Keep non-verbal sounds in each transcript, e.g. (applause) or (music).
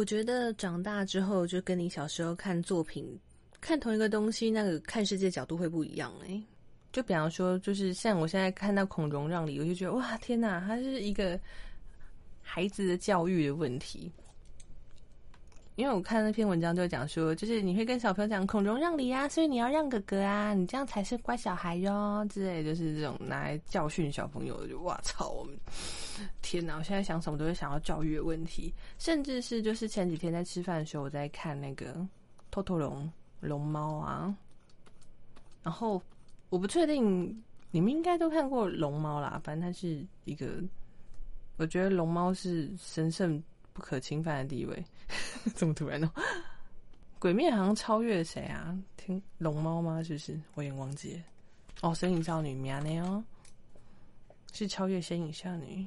我觉得长大之后，就跟你小时候看作品、看同一个东西，那个看世界角度会不一样哎。就比方说，就是像我现在看到《孔融让梨》，我就觉得哇，天哪，它是一个孩子的教育的问题。因为我看那篇文章就讲说，就是你会跟小朋友讲“孔融让梨”啊，所以你要让哥哥啊，你这样才是乖小孩哟之类，就是这种拿来教训小朋友。就哇操，我们天哪！我现在想什么都是想要教育的问题，甚至是就是前几天在吃饭的时候，我在看那个《透透龙》龙猫啊，然后我不确定你们应该都看过龙猫啦，反正它是一个，我觉得龙猫是神圣不可侵犯的地位。(laughs) 怎么突然呢！鬼灭好像超越谁啊？听龙猫吗？是不是？我也忘记了。哦，身影少女米亚内哦，是超越身影少女。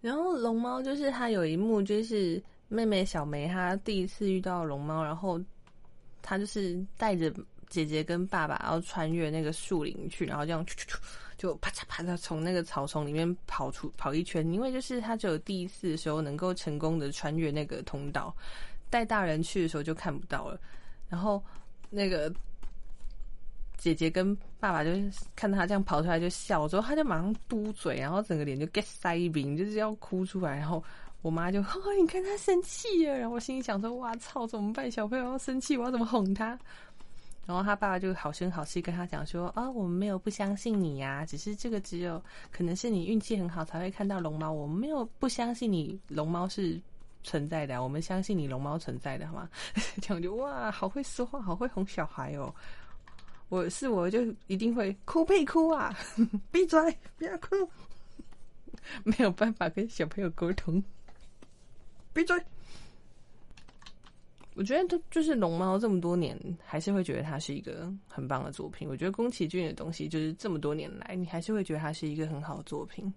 然后龙猫就是他有一幕，就是妹妹小梅她第一次遇到龙猫，然后她就是带着姐姐跟爸爸，然后穿越那个树林去，然后这样 (laughs) 就啪嚓啪嚓从那个草丛里面跑出跑一圈，因为就是他只有第一次的时候能够成功的穿越那个通道。带大人去的时候就看不到了，然后那个姐姐跟爸爸就看他这样跑出来就笑，之后他就马上嘟嘴，然后整个脸就 get 塞饼，就是要哭出来。然后我妈就，你看他生气了。然后我心里想说，哇操，怎么办？小朋友要生气，我要怎么哄他？然后他爸爸就好声好气跟他讲说，啊，我们没有不相信你呀，只是这个只有可能是你运气很好才会看到龙猫，我们没有不相信你龙猫是。存在的，我们相信你龙猫存在的，好吗？这样就哇，好会说话，好会哄小孩哦！我是我就一定会哭屁哭啊！(laughs) 闭嘴，不要哭！(laughs) 没有办法跟小朋友沟通，闭嘴！我觉得都就是龙猫这么多年，还是会觉得它是一个很棒的作品。我觉得宫崎骏的东西，就是这么多年来，你还是会觉得它是一个很好的作品。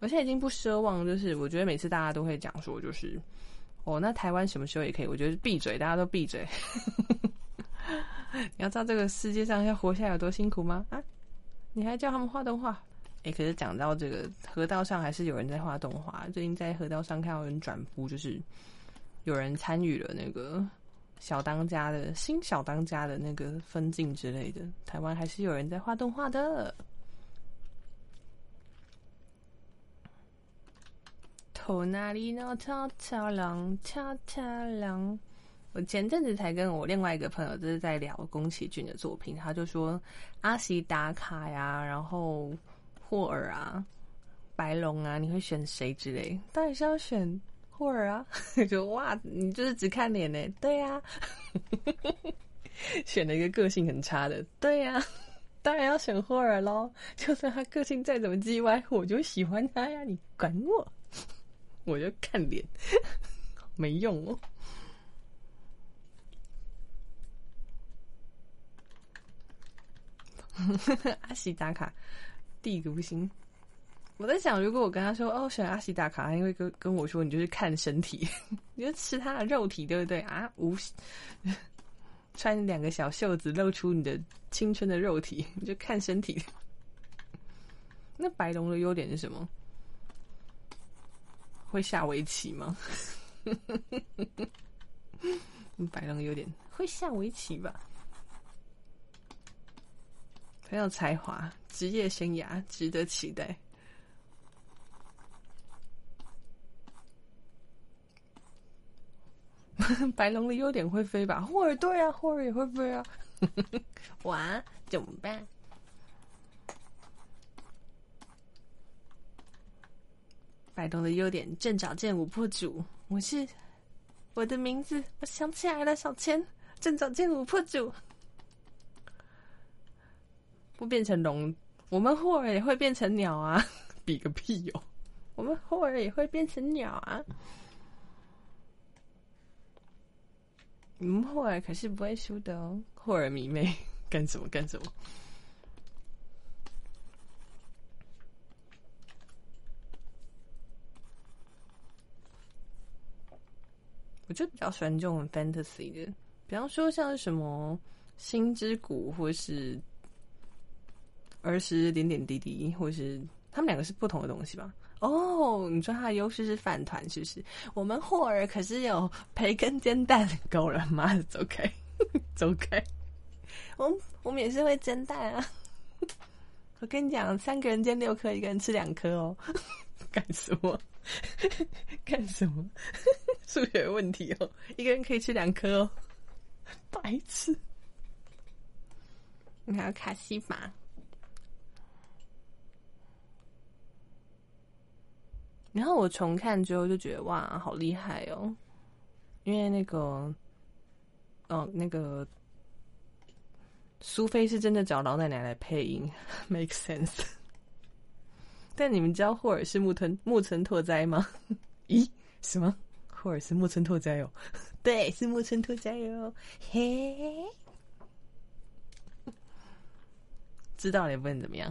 我现在已经不奢望，就是我觉得每次大家都会讲说，就是哦，那台湾什么时候也可以？我觉得闭嘴，大家都闭嘴。(laughs) 你要知道这个世界上要活下来有多辛苦吗？啊，你还叫他们画动画？哎，可是讲到这个河道上，还是有人在画动画。最近在河道上看到人转播，就是有人参与了那个小当家的新小当家的那个分镜之类的。台湾还是有人在画动画的。头那里呢？跳跳郎，跳跳郎。我前阵子才跟我另外一个朋友就是在聊宫崎骏的作品，他就说阿西达卡呀，然后霍尔啊，白龙啊，你会选谁之类？到底是要选霍尔啊！(laughs) 就哇，你就是只看脸呢？对呀，(laughs) 选了一个个性很差的，对呀，当然要选霍尔喽。就算他个性再怎么叽歪，我就喜欢他呀！你管我？(laughs) 我就看脸，没用哦。阿喜打卡，第一个不行。我在想，如果我跟他说哦，选阿西达卡，因为跟跟我说，你就是看身体，(laughs) 你就吃他的肉体，对不对啊？无穿两个小袖子，露出你的青春的肉体，你就看身体。那白龙的优点是什么？会下围棋吗？(laughs) 白龙有点会下围棋吧，很有才华，职业生涯值得期待。白龙的优点会飞吧？霍尔对啊，霍尔也会飞啊。(laughs) 哇，怎么办？白龙的优点，正找见五破主。我是我的名字，我想起来了，小千，正找见五破主。不变成龙，我们霍尔也会变成鸟啊！(laughs) 比个屁哟！我们霍尔也会变成鸟啊！嗯霍尔可是不会输的哦，霍尔迷妹，(laughs) 干什么干什么？我就比较喜欢这种 fantasy 的，比方说像什么星之谷，或是儿时点点滴滴，或是他们两个是不同的东西吧。哦，你说它的优势是饭团，是不是？我们霍尔可是有培根煎蛋，够了吗？(laughs) 走开，走开！我我们也是会煎蛋啊。我跟你讲，三个人煎六颗，一个人吃两颗哦。(laughs) 干什么？(laughs) 干什么？数学问题哦，一个人可以吃两颗哦。白痴！你还有卡西法。然后我重看之后就觉得哇，好厉害哦！因为那个，哦，那个苏菲是真的找老奶奶来配音，make sense。(laughs) 但你们知道霍尔是木村木村拓哉吗？咦，什么？霍尔是木村拓哉哦？对，是木村拓哉哦。嘿，知道了也不能怎么样。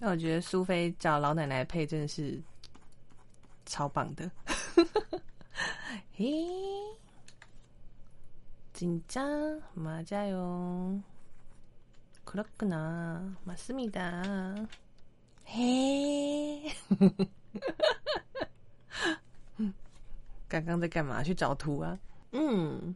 那我觉得苏菲找老奶奶配真的是超棒的。嘿，紧张，马加油，克洛克纳，马斯米达，嘿，(laughs) 刚刚在干嘛？去找图啊？嗯。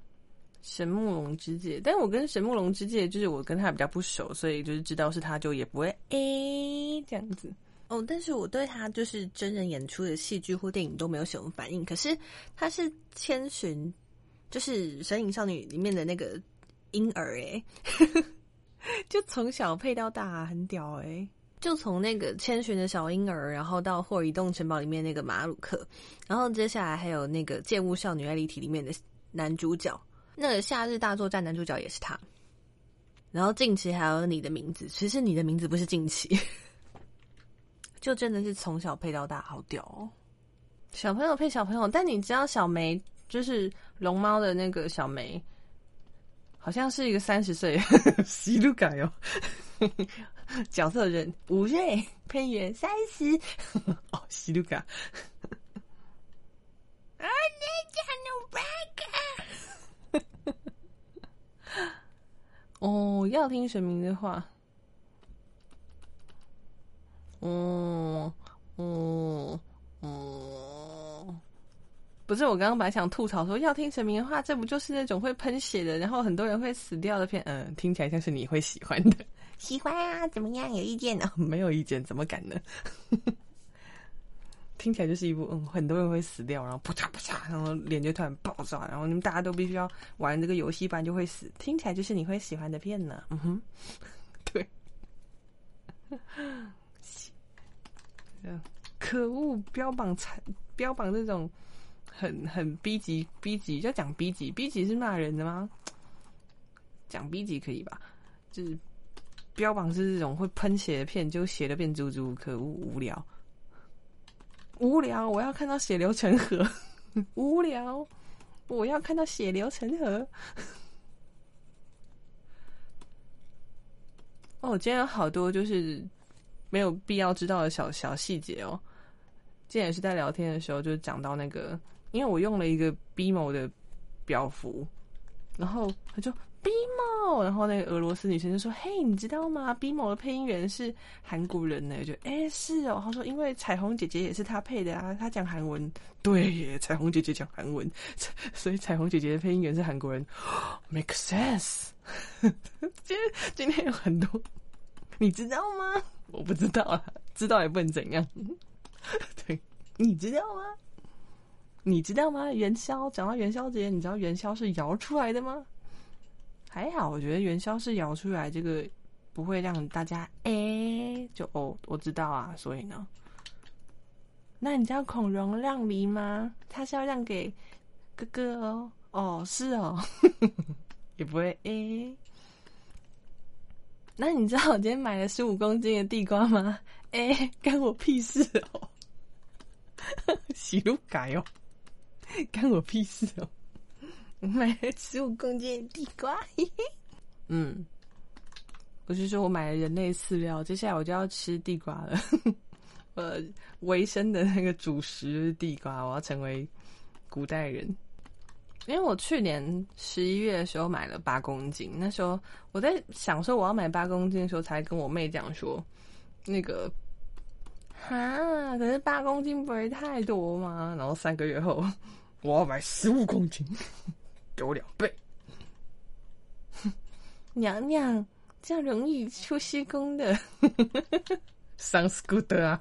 神木龙之介，但我跟神木龙之介就是我跟他比较不熟，所以就是知道是他就也不会诶这样子哦。但是我对他就是真人演出的戏剧或电影都没有什么反应。可是他是千寻，就是《神隐少女》里面的那个婴儿诶，(laughs) 就从小配到大，很屌诶。就从那个千寻的小婴儿，然后到霍尔移动城堡里面那个马鲁克，然后接下来还有那个《剑物少女爱丽体》里面的男主角。那个夏日大作战男主角也是他，然后近期还有你的名字，其实你的名字不是近期，(laughs) 就真的是从小配到大，好屌哦！小朋友配小朋友，但你知道小梅就是龙猫的那个小梅，好像是一个三十岁，西路改哦，(laughs) 角色人五岁，配员三十，(laughs) 哦，西路改。哦，要听神明的话。哦，哦，哦，不是，我刚刚本来想吐槽说要听神明的话，这不就是那种会喷血的，然后很多人会死掉的片？嗯，听起来像是你会喜欢的。喜欢啊？怎么样？有意见呢？(laughs) 没有意见，怎么敢呢？听起来就是一部嗯，很多人会死掉，然后啪嚓啪嚓，然后脸就突然爆炸，然后你们大家都必须要玩这个游戏，不然就会死。听起来就是你会喜欢的片呢。嗯哼，(laughs) 对。可恶，标榜才标榜这种很很 B 级 B 级，要讲 B 级 B 级是骂人的吗？讲 B 级可以吧？就是标榜是这种会喷血的片，就血的变猪猪，可恶，无聊。无聊，我要看到血流成河。(laughs) 无聊，我要看到血流成河。哦，今天有好多就是没有必要知道的小小细节哦。今天也是在聊天的时候，就讲到那个，因为我用了一个 BMO 的表符，然后他就。BMO，然后那个俄罗斯女生就说：“嘿，你知道吗？BMO 的配音员是韩国人呢。”就哎，是哦。他说：“因为彩虹姐姐也是他配的啊，他讲韩文。”对耶，彩虹姐姐讲韩文，(laughs) 所以彩虹姐姐的配音员是韩国人。(gasps) Make sense。(laughs) 今天今天有很多，(laughs) 你知道吗？我不知道啊，知道也不能怎样。对，你知道吗？你知道吗？元宵，讲到元宵节，你知道元宵是摇出来的吗？还好，我觉得元宵是摇出来，这个不会让大家哎，就哦，我知道啊，所以呢，那你知道孔融让梨吗？他是要让给哥哥哦，哦，是哦，(laughs) 也不会哎。那你知道我今天买了十五公斤的地瓜吗？(laughs) 哎，干我屁事哦，(laughs) 喜怒改哦，干我屁事哦。买了十五公斤地瓜，嘿嘿嗯，我是说我买了人类饲料，接下来我就要吃地瓜了。(laughs) 呃，维生的那个主食地瓜，我要成为古代人。因为我去年十一月的时候买了八公斤，那时候我在想说我要买八公斤的时候，才跟我妹讲说，那个哈，可是八公斤不会太多吗？然后三个月后，我要买十五公斤，给我两倍。娘娘，这样容易出虚宫的。Sounds good 啊！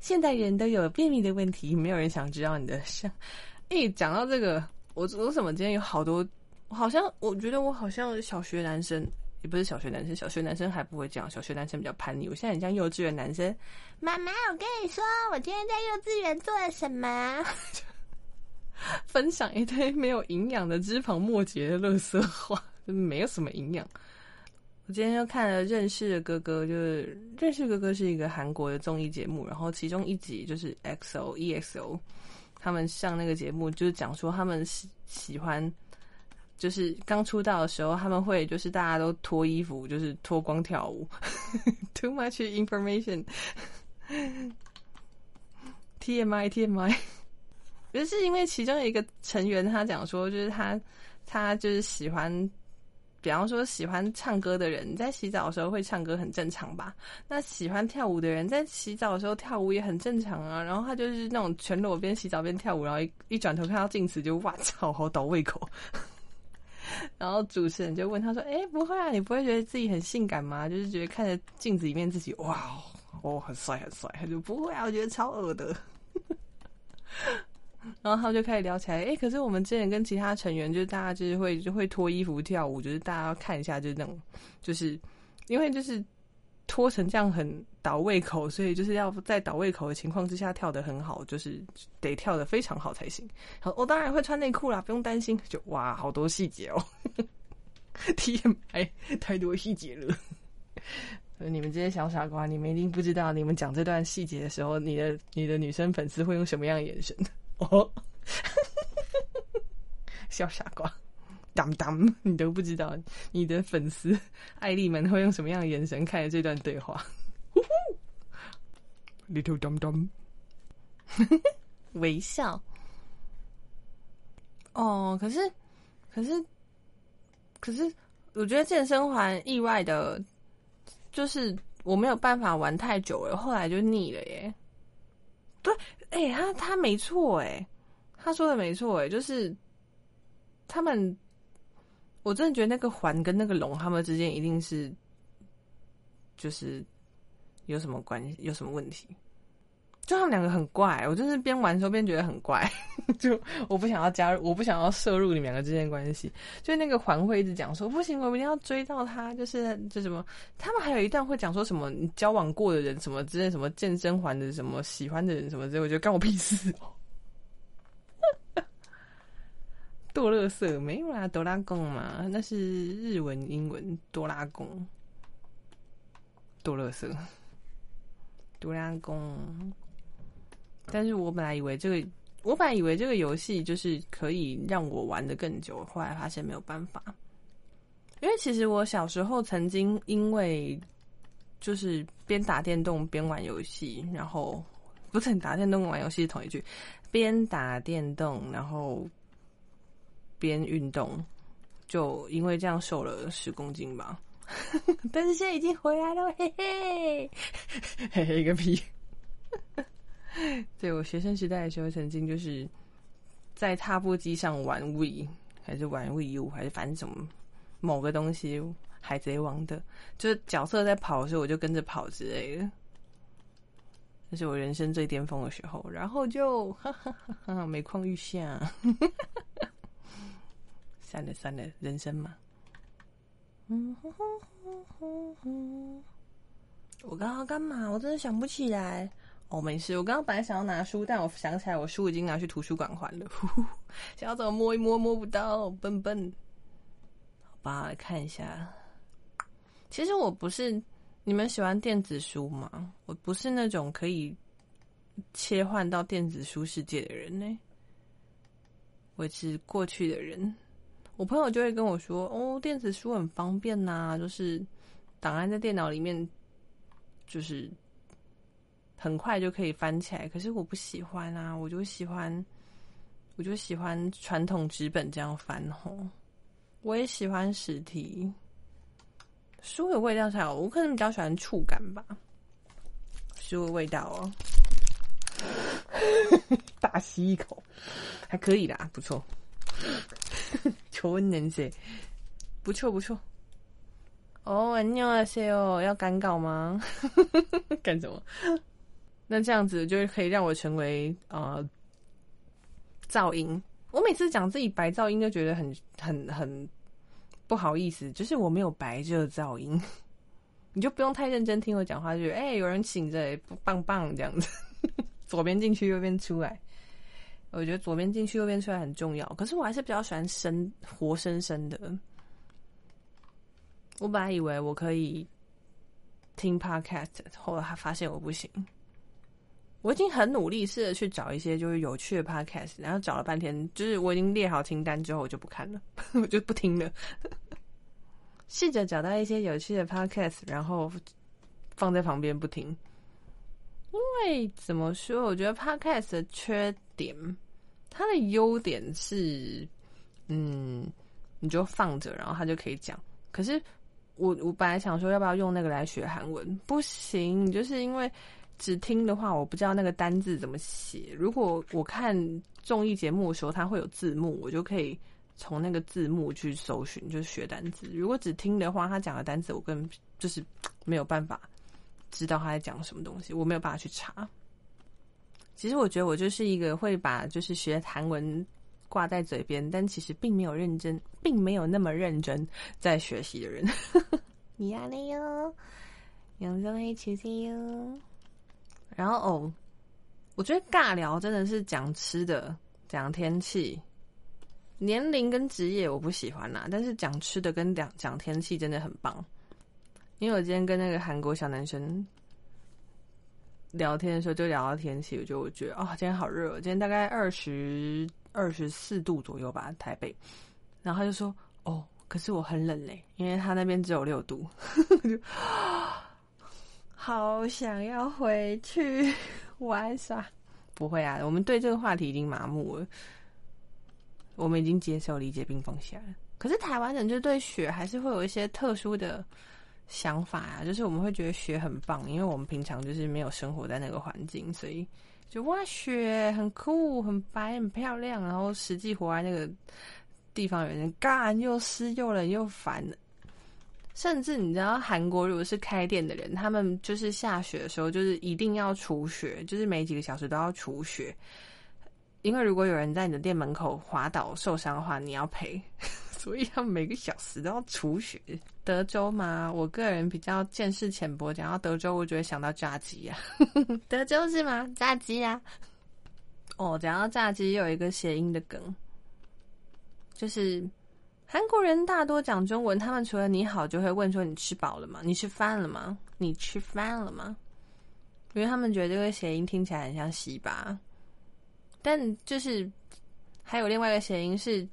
现代人都有便秘的问题，没有人想知道你的上。诶，讲到这个，我我怎么今天有好多？好像我觉得我好像小学男生，也不是小学男生，小学男生还不会这样，小学男生比较叛逆。我现在很像幼稚园男生。妈妈，我跟你说，我今天在幼稚园做了什么？(laughs) (laughs) 分享一堆没有营养的脂肪末节的乐色话，没有什么营养。我今天又看了《认识的哥哥》，就是《认识哥哥》是一个韩国的综艺节目，然后其中一集就是 XO EXO 他们上那个节目，就是讲说他们喜喜欢，就是刚出道的时候，他们会就是大家都脱衣服，就是脱光跳舞。(laughs) Too much information, TMI TMI TMI，就是因为其中一个成员他讲说，就是他他就是喜欢。比方说，喜欢唱歌的人在洗澡的时候会唱歌，很正常吧？那喜欢跳舞的人在洗澡的时候跳舞也很正常啊。然后他就是那种全裸边洗澡边跳舞，然后一一转头看到镜子就哇操，好倒胃口。(laughs) 然后主持人就问他说：“哎，不会啊，你不会觉得自己很性感吗？就是觉得看着镜子里面自己哇哦，很帅很帅。”他就不会啊，我觉得超恶的。(laughs) 然后他们就开始聊起来，哎，可是我们之前跟其他成员，就是大家就是会就会脱衣服跳舞，就是大家要看一下，就是那种，就是因为就是脱成这样很倒胃口，所以就是要在倒胃口的情况之下跳得很好，就是得跳得非常好才行。好，我当然会穿内裤啦，不用担心。就哇，好多细节哦，(laughs) TMI 太多细节了。你们这些小傻瓜，你们一定不知道，你们讲这段细节的时候，你的你的女生粉丝会用什么样的眼神？哦，小傻瓜，当当，你都不知道你的粉丝艾丽们会用什么样的眼神看着这段对话？(laughs) Little dum dum，微笑。哦，可是，可是，可是，我觉得健身环意外的，就是我没有办法玩太久了，后来就腻了耶。对。哎，他他没错哎，他说的没错哎，就是他们，我真的觉得那个环跟那个龙他们之间一定是，就是有什么关系，有什么问题。就他们两个很怪，我就是边玩的时候边觉得很怪，就我不想要加入，我不想要摄入你们两个之间关系。就那个环会一直讲说不行，我们一定要追到他，就是就什么，他们还有一段会讲说什么交往过的人什么之类，什么健身环的什么喜欢的人什么之类，我觉得干我屁事哦。哆乐色没有啦，哆啦贡嘛，那是日文英文哆啦贡，多乐色，哆啦贡。但是我本来以为这个，我本来以为这个游戏就是可以让我玩的更久，后来发现没有办法。因为其实我小时候曾经因为就是边打电动边玩游戏，然后不是打电动玩游戏是同一句，边打电动然后边运动，就因为这样瘦了十公斤吧。(laughs) 但是现在已经回来了，嘿嘿，(laughs) 嘿嘿个屁！(laughs) 对我学生时代的时候，曾经就是在踏步机上玩 V，还是玩 VU，还是反正什么某个东西，海贼王的，就是角色在跑的时候，我就跟着跑之类的。那是我人生最巅峰的时候，然后就哈哈哈每况愈下。(laughs) 算了算了，人生嘛。嗯哼哼哼哼，我刚刚干嘛？我真的想不起来。哦，没事。我刚刚本来想要拿书，但我想起来我书已经拿去图书馆还了。(laughs) 想要怎么摸一摸，摸不到，笨笨。好吧，来看一下。其实我不是你们喜欢电子书吗？我不是那种可以切换到电子书世界的人呢。我是过去的人。我朋友就会跟我说：“哦，电子书很方便呐，就是档案在电脑里面，就是。”很快就可以翻起来，可是我不喜欢啊！我就喜欢，我就喜欢传统纸本这样翻吼。我也喜欢实体书的味道才好，我可能比较喜欢触感吧。食物的味道哦。(laughs) 大吸一口，还可以啦，不错。(laughs) 求问能水，不错不错。哦，你好，谢哦，要赶稿吗？(laughs) 干什么？那这样子就可以让我成为呃噪音。我每次讲自己白噪音，就觉得很很很不好意思，就是我没有白这个噪音，(laughs) 你就不用太认真听我讲话，就觉得哎，有人醒着，棒棒这样子。(laughs) 左边进去，右边出来。我觉得左边进去，右边出来很重要。可是我还是比较喜欢生活生生的。我本来以为我可以听 podcast，后来还发现我不行。我已经很努力试着去找一些就是有趣的 podcast，然后找了半天，就是我已经列好清单之后，我就不看了，(laughs) 我就不听了。试着找到一些有趣的 podcast，然后放在旁边不听。因为怎么说，我觉得 podcast 的缺点，它的优点是，嗯，你就放着，然后它就可以讲。可是我我本来想说，要不要用那个来学韩文？不行，就是因为只听的话，我不知道那个单字怎么写。如果我看综艺节目的时候，它会有字幕，我就可以从那个字幕去搜寻，就是学单字。如果只听的话，他讲的单词我根本就是没有办法。知道他在讲什么东西，我没有办法去查。其实我觉得我就是一个会把就是学韩文挂在嘴边，但其实并没有认真，并没有那么认真在学习的人。(laughs) 你好了哟，永中黑球球哟。然后哦，我觉得尬聊真的是讲吃的、讲天气、年龄跟职业我不喜欢啦，但是讲吃的跟讲讲天气真的很棒。因为我今天跟那个韩国小男生聊天的时候，就聊到天气，我就觉得啊，今天好热，今天大概二十二十四度左右吧，台北。然后他就说：“哦，可是我很冷嘞，因为他那边只有六度。(laughs) ”好想要回去 (laughs) 玩耍。不会啊，我们对这个话题已经麻木了，我们已经接受、理解并放下了。可是台湾人就对雪还是会有一些特殊的。想法啊，就是我们会觉得雪很棒，因为我们平常就是没有生活在那个环境，所以就哇雪很酷、很白、很漂亮。然后实际活在那个地方，有点干又湿又冷又烦。甚至你知道，韩国如果是开店的人，他们就是下雪的时候，就是一定要除雪，就是每几个小时都要除雪，因为如果有人在你的店门口滑倒受伤的话，你要赔。(laughs) 所以他每个小时都要除雪。德州嘛，我个人比较见识浅薄，讲到德州，我就会想到炸鸡呀。(laughs) 德州是吗？炸鸡呀。哦，讲到炸鸡，有一个谐音的梗，就是韩国人大多讲中文，他们除了你好，就会问说你吃饱了吗？你吃饭了吗？你吃饭了吗？因为他们觉得这个谐音听起来很像西巴，但就是还有另外一个谐音是。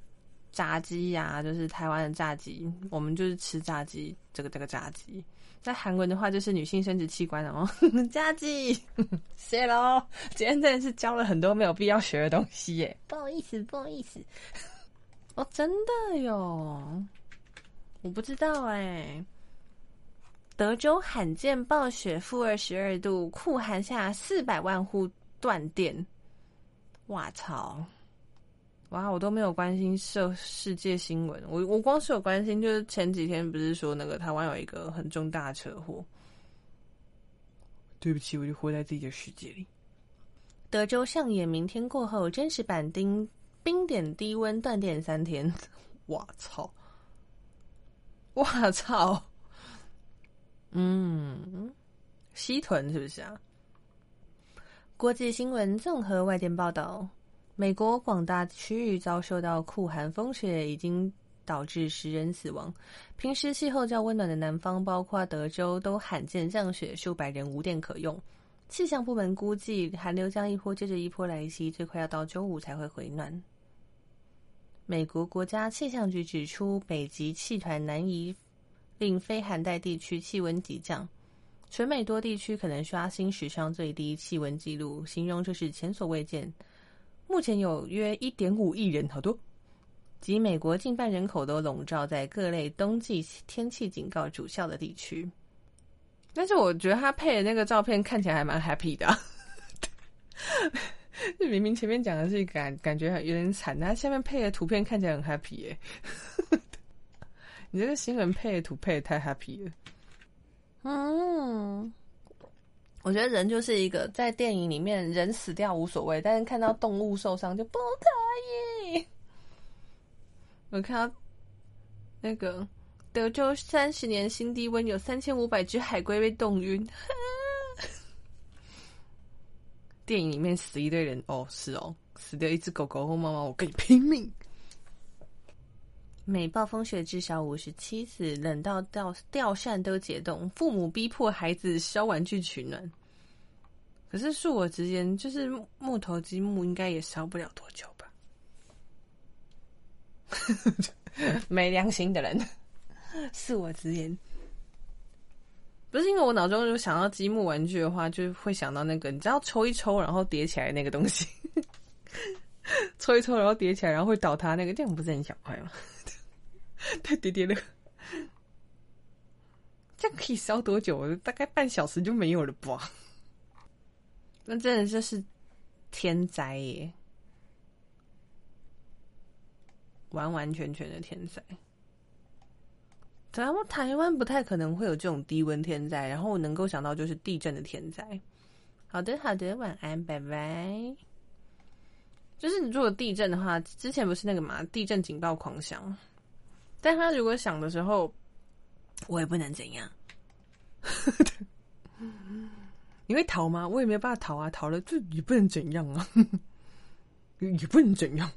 炸鸡呀，就是台湾的炸鸡，我们就是吃炸鸡。这个这个炸鸡，在韩文的话就是女性生殖器官哦。(laughs) 炸鸡，谢喽。今天真的是教了很多没有必要学的东西耶，不好意思，不好意思。哦，真的有，我不知道哎。德州罕见暴雪，负二十二度，酷寒下四百万户断电。哇操！哇，我都没有关心社世界新闻，我我光是有关心，就是前几天不是说那个台湾有一个很重大车祸。对不起，我就活在自己的世界里。德州上演明天过后真实版丁冰点低温断电三天，(laughs) 我操！(laughs) 我操！嗯，西屯是不是啊？国际新闻综合外电报道。美国广大区域遭受到酷寒风雪，已经导致十人死亡。平时气候较温暖的南方，包括德州，都罕见降雪，数百人无电可用。气象部门估计，寒流将一波接着一波来袭，最快要到周五才会回暖。美国国家气象局指出，北极气团南移令非寒带地区气温急降，全美多地区可能刷新史上最低气温纪录，形容这是前所未见。目前有约一点五亿人，好多，及美国近半人口都笼罩在各类冬季天气警告主校的地区。但是我觉得他配的那个照片看起来还蛮 happy 的，(laughs) 就明明前面讲的是感感觉有点惨，那下面配的图片看起来很 happy 耶。你这个新闻配的图配的太 happy 了。嗯，我觉得人就是一个在电影里面人死掉无所谓，但是看到动物受伤就不可以。我看到那个。德州三十年新低温，有三千五百只海龟被冻晕。(laughs) 电影里面死一堆人，哦，是哦，死掉一只狗狗或猫猫，我跟你拼命。每暴风雪至少五十七次，冷到吊吊扇都解冻，父母逼迫孩子烧玩具取暖。可是恕我直言，就是木头积木应该也烧不了多久吧？(laughs) (laughs) 没良心的人。恕我直言，不是因为我脑中就想到积木玩具的话，就会想到那个，你知道抽一抽然后叠起来那个东西，(laughs) 抽一抽然后叠起来然后会倒塌那个，这样不是很小块吗？(laughs) 太叠叠了，这样可以烧多久？大概半小时就没有了吧？(laughs) 那真的就是天灾耶，完完全全的天灾。台湾台湾不太可能会有这种低温天灾，然后我能够想到就是地震的天灾。好的，好的，晚安，拜拜。就是你如果地震的话，之前不是那个嘛，地震警报狂响，但他如果响的时候，我也不能怎样。(laughs) 你会逃吗？我也没有办法逃啊，逃了就也不能怎样啊，(laughs) 也不能怎样。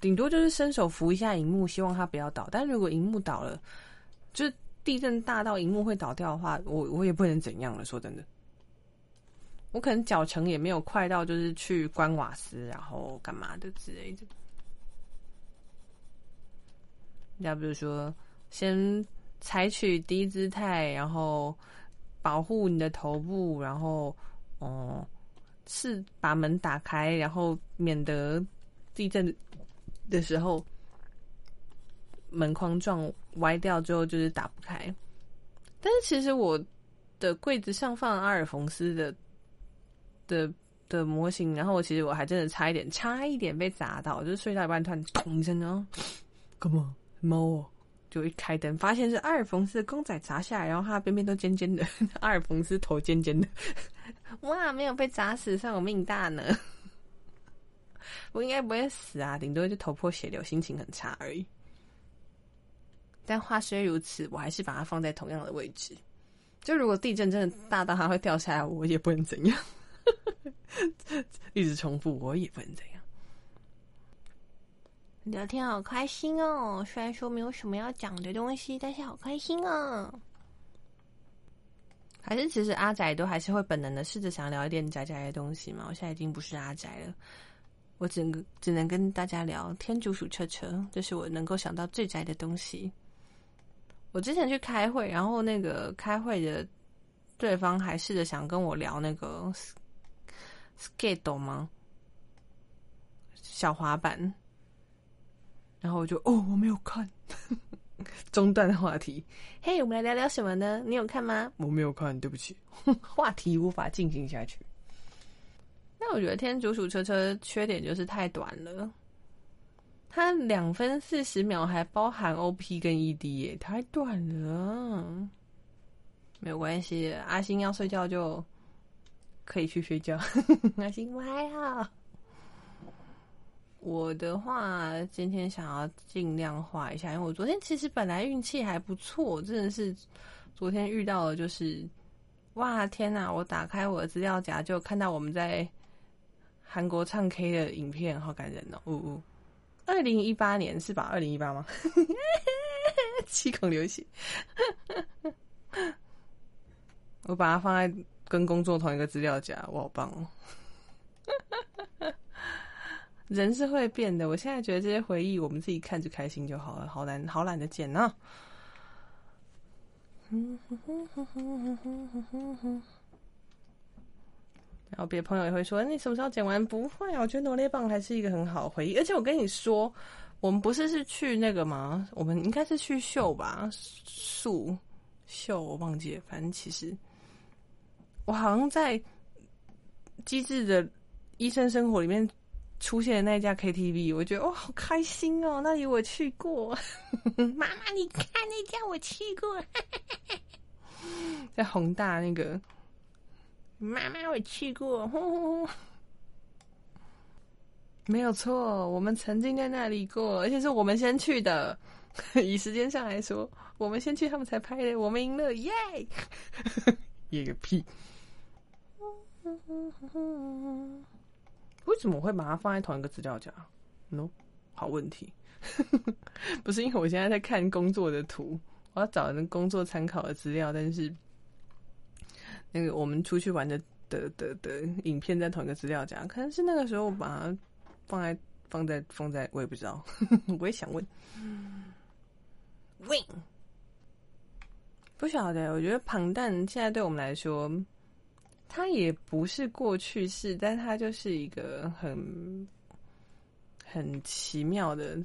顶多就是伸手扶一下荧幕，希望它不要倒。但如果荧幕倒了，就是地震大到荧幕会倒掉的话，我我也不能怎样了。说真的，我可能脚程也没有快到，就是去关瓦斯，然后干嘛的之类的。要不如说，先采取低姿态，然后保护你的头部，然后哦，是把门打开，然后免得地震。的时候，门框撞歪掉之后就是打不开。但是其实我的柜子上放阿尔冯斯的的的模型，然后我其实我还真的差一点，差一点被砸到，就是睡到一半突然咚一声哦，干嘛猫哦？就一开灯，发现是阿尔冯斯的公仔砸下来，然后它边边都尖尖的，(laughs) 阿尔冯斯头尖尖的，(laughs) 哇，没有被砸死，算我命大呢。我应该不会死啊，顶多就头破血流，心情很差而已。但话虽如此，我还是把它放在同样的位置。就如果地震真的大到它会掉下来，我也不能怎样。(laughs) 一直重复，我也不能怎样。聊天好开心哦，虽然说没有什么要讲的东西，但是好开心啊。还是其实阿宅都还是会本能的试着想聊一点宅宅的东西嘛。我现在已经不是阿宅了。我只能只能跟大家聊天竺鼠车车，这是我能够想到最宅的东西。我之前去开会，然后那个开会的对方还试着想跟我聊那个 skate 吗？小滑板。然后我就哦，我没有看，(laughs) 中断话题。嘿，我们来聊聊什么呢？你有看吗？我没有看，对不起，(laughs) 话题无法进行下去。那我觉得天竺鼠车车缺点就是太短了，它两分四十秒还包含 OP 跟 ED 耶，太短了。没有关系，阿星要睡觉就可以去睡觉。(laughs) 阿星我还好。我的话，今天想要尽量画一下，因为我昨天其实本来运气还不错，真的是昨天遇到了，就是哇天哪！我打开我的资料夹就看到我们在。韩国唱 K 的影片好感人哦！呜呜，二零一八年是吧？二零一八吗？(laughs) 七孔流血，(laughs) 我把它放在跟工作同一个资料夹，我好棒哦！(laughs) 人是会变的，我现在觉得这些回忆我们自己看着开心就好了，好难好懒得剪啊！然后别的朋友也会说：“你什么时候剪完？”不会啊，我觉得罗列棒还是一个很好的回忆。而且我跟你说，我们不是是去那个吗？我们应该是去秀吧，树秀我忘记了。反正其实我好像在机智的医生生活里面出现的那家 KTV，我觉得哇，好开心哦！那里我去过，(laughs) 妈妈你看那家我去过，(laughs) 在宏大那个，妈妈我去过。(laughs) 没有错，我们曾经在那里过，而且是我们先去的。(laughs) 以时间上来说，我们先去，他们才拍的。我们赢了，耶！(laughs) 耶个屁！为什么我会把它放在同一个资料夹？No，好问题。不是因为我现在在看工作的图，我要找那工作参考的资料，但是那个我们出去玩的的的的影片在同一个资料夹，可能是那个时候把它。放在放在放在，我也不知道，(laughs) 我也想问。Win，不晓得。我觉得庞蛋现在对我们来说，它也不是过去式，但它就是一个很很奇妙的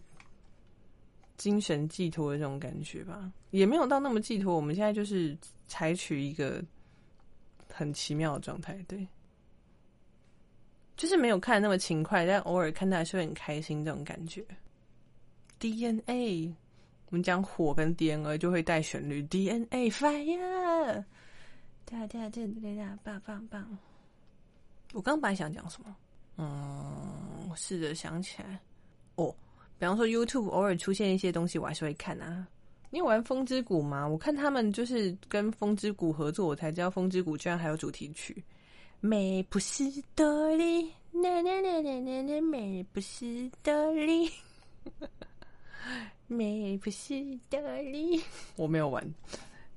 精神寄托的这种感觉吧。也没有到那么寄托，我们现在就是采取一个很奇妙的状态，对。就是没有看那么勤快，但偶尔看到还是会很开心这种感觉。DNA，我们讲火跟 DNA 就会带旋律。DNA fire，哒哒哒哒哒，棒棒棒！我刚本来想讲什么？嗯，试着想起来。哦，比方说 YouTube 偶尔出现一些东西，我还是会看啊。你有玩风之谷吗？我看他们就是跟风之谷合作，我才知道风之谷居然还有主题曲。美不是多利，啦啦啦啦啦啦，美不是多利，美不是多利。我没有玩，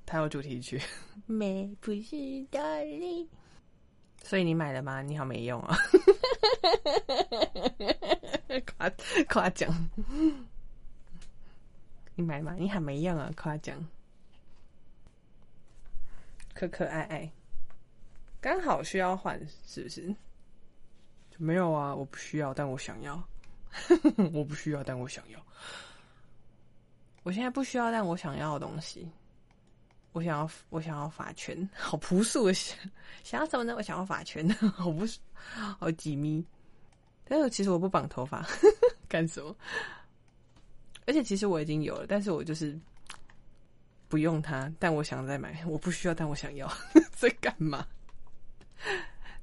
它有主题曲。美不是多利，所以你买了吗？你好没用啊！(laughs) 夸夸奖，你买吗？你好没用啊！夸奖，可可爱爱。刚好需要换，是不是？没有啊，我不需要，但我想要。(laughs) 我不需要，但我想要。我现在不需要，但我想要的东西。我想要，我想要发圈，好朴素的想想要什么呢？我想要发圈，(laughs) 好不是好紧密。但是其实我不绑头发，(laughs) 干什么？而且其实我已经有了，但是我就是不用它。但我想再买，(laughs) 我不需要，但我想要，(laughs) 在干嘛？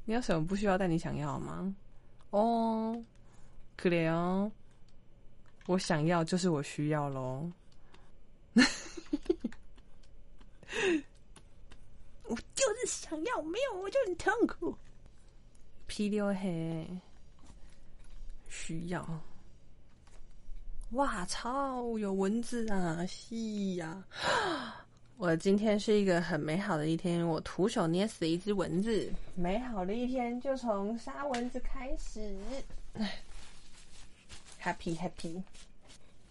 你有什么不需要但你想要吗？哦，可怜哦，我想要就是我需要喽。(laughs) 我就是想要，没有我就很痛苦。P 六黑需要，哇操，有蚊子啊！是呀。我今天是一个很美好的一天，我徒手捏死了一只蚊子。美好的一天就从杀蚊子开始。Happy Happy，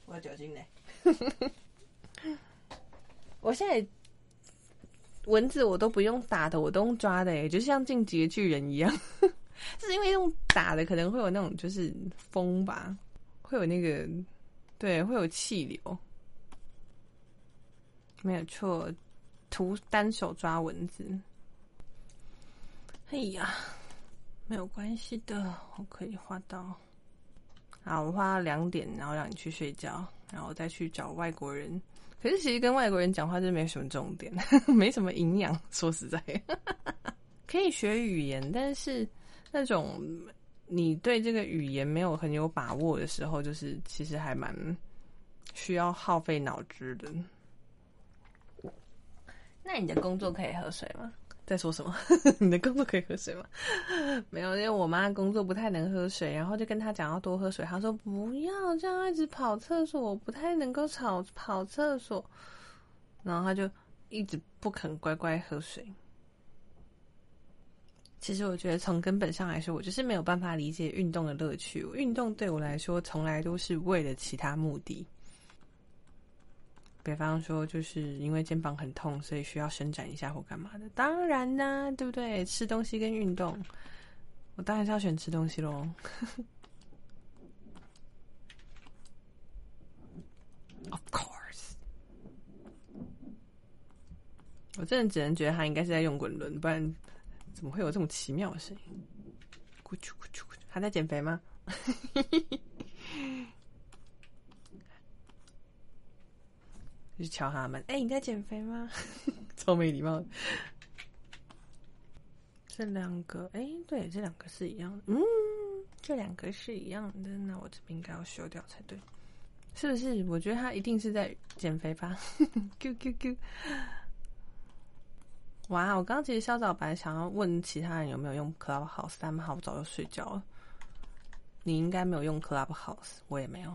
我要酒精呢！(laughs) 我现在蚊子我都不用打的，我都用抓的，哎，就像进击的巨人一样。(laughs) 是因为用打的可能会有那种就是风吧，会有那个对，会有气流。没有错，徒单手抓蚊子。哎呀，没有关系的，我可以画到。好，我画到两点，然后让你去睡觉，然后再去找外国人。可是其实跟外国人讲话就没什么重点，(laughs) 没什么营养。说实在，(laughs) 可以学语言，但是那种你对这个语言没有很有把握的时候，就是其实还蛮需要耗费脑汁的。那你的工作可以喝水吗？(laughs) 在说什么？(laughs) 你的工作可以喝水吗？(laughs) 没有，因为我妈工作不太能喝水，然后就跟她讲要多喝水。她说不要这样一直跑厕所，我不太能够吵跑厕所。然后她就一直不肯乖乖喝水。其实我觉得从根本上来说，我就是没有办法理解运动的乐趣。运动对我来说，从来都是为了其他目的。比方说，就是因为肩膀很痛，所以需要伸展一下或干嘛的。当然呢，对不对？吃东西跟运动，我当然是要选吃东西喽。Of course，我真的只能觉得他应该是在用滚轮，不然怎么会有这种奇妙的声音？咕啾咕啾咕啾，他在减肥吗？(laughs) 去敲他们，哎，你在减肥吗？(laughs) 超没礼貌。这两个，哎，对，这两个是一样的。嗯，这两个是一样的，那我这边应该要修掉才对，是不是？我觉得他一定是在减肥吧。Q Q Q。哇，我刚刚其实稍早本来想要问其他人有没有用 Clubhouse，他们好早就睡觉了。你应该没有用 Clubhouse，我也没有。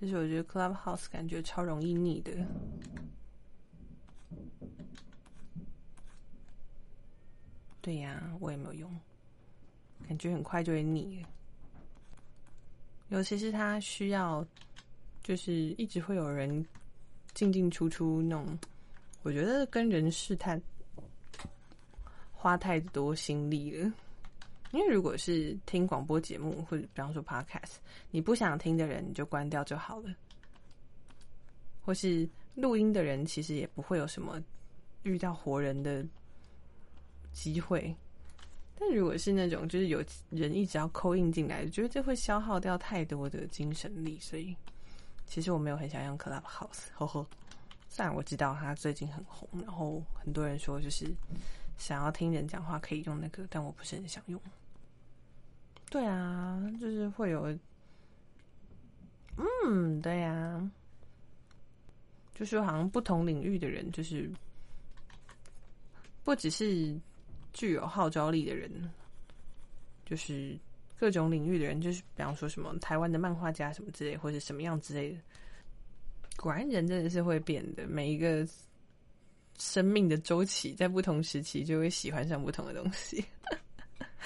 就是我觉得 Clubhouse 感觉超容易腻的。对呀，我也没有用，感觉很快就会腻。尤其是它需要，就是一直会有人进进出出那种，我觉得跟人试探花太多心力了。因为如果是听广播节目或者比方说 Podcast，你不想听的人你就关掉就好了。或是录音的人其实也不会有什么遇到活人的。机会，但如果是那种就是有人一直要扣印进来，我觉得这会消耗掉太多的精神力，所以其实我没有很想用 Clubhouse。呵呵，虽然我知道它最近很红，然后很多人说就是想要听人讲话可以用那个，但我不是很想用。对啊，就是会有，嗯，对呀，就是好像不同领域的人，就是不只是。具有号召力的人，就是各种领域的人，就是比方说什么台湾的漫画家什么之类，或者什么样之类的。果然，人真的是会变的。每一个生命的周期，在不同时期就会喜欢上不同的东西。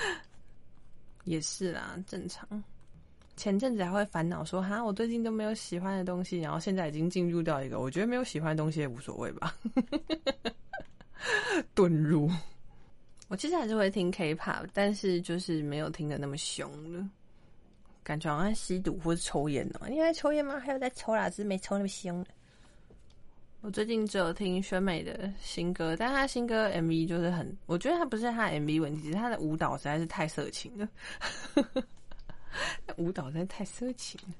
(laughs) 也是啦，正常。前阵子还会烦恼说：“哈，我最近都没有喜欢的东西。”然后现在已经进入到一个，我觉得没有喜欢的东西也无所谓吧。(laughs) 遁入。我其实还是会听 K-pop，但是就是没有听的那么凶了，感觉好像吸毒或者抽烟哦。你在抽烟吗？还有在抽啦，只是没抽那么凶。我最近只有听宣美的新歌，但他新歌 MV 就是很，我觉得他不是他 MV 问题，是他的舞蹈实在是太色情了。(laughs) 舞蹈真的太色情了。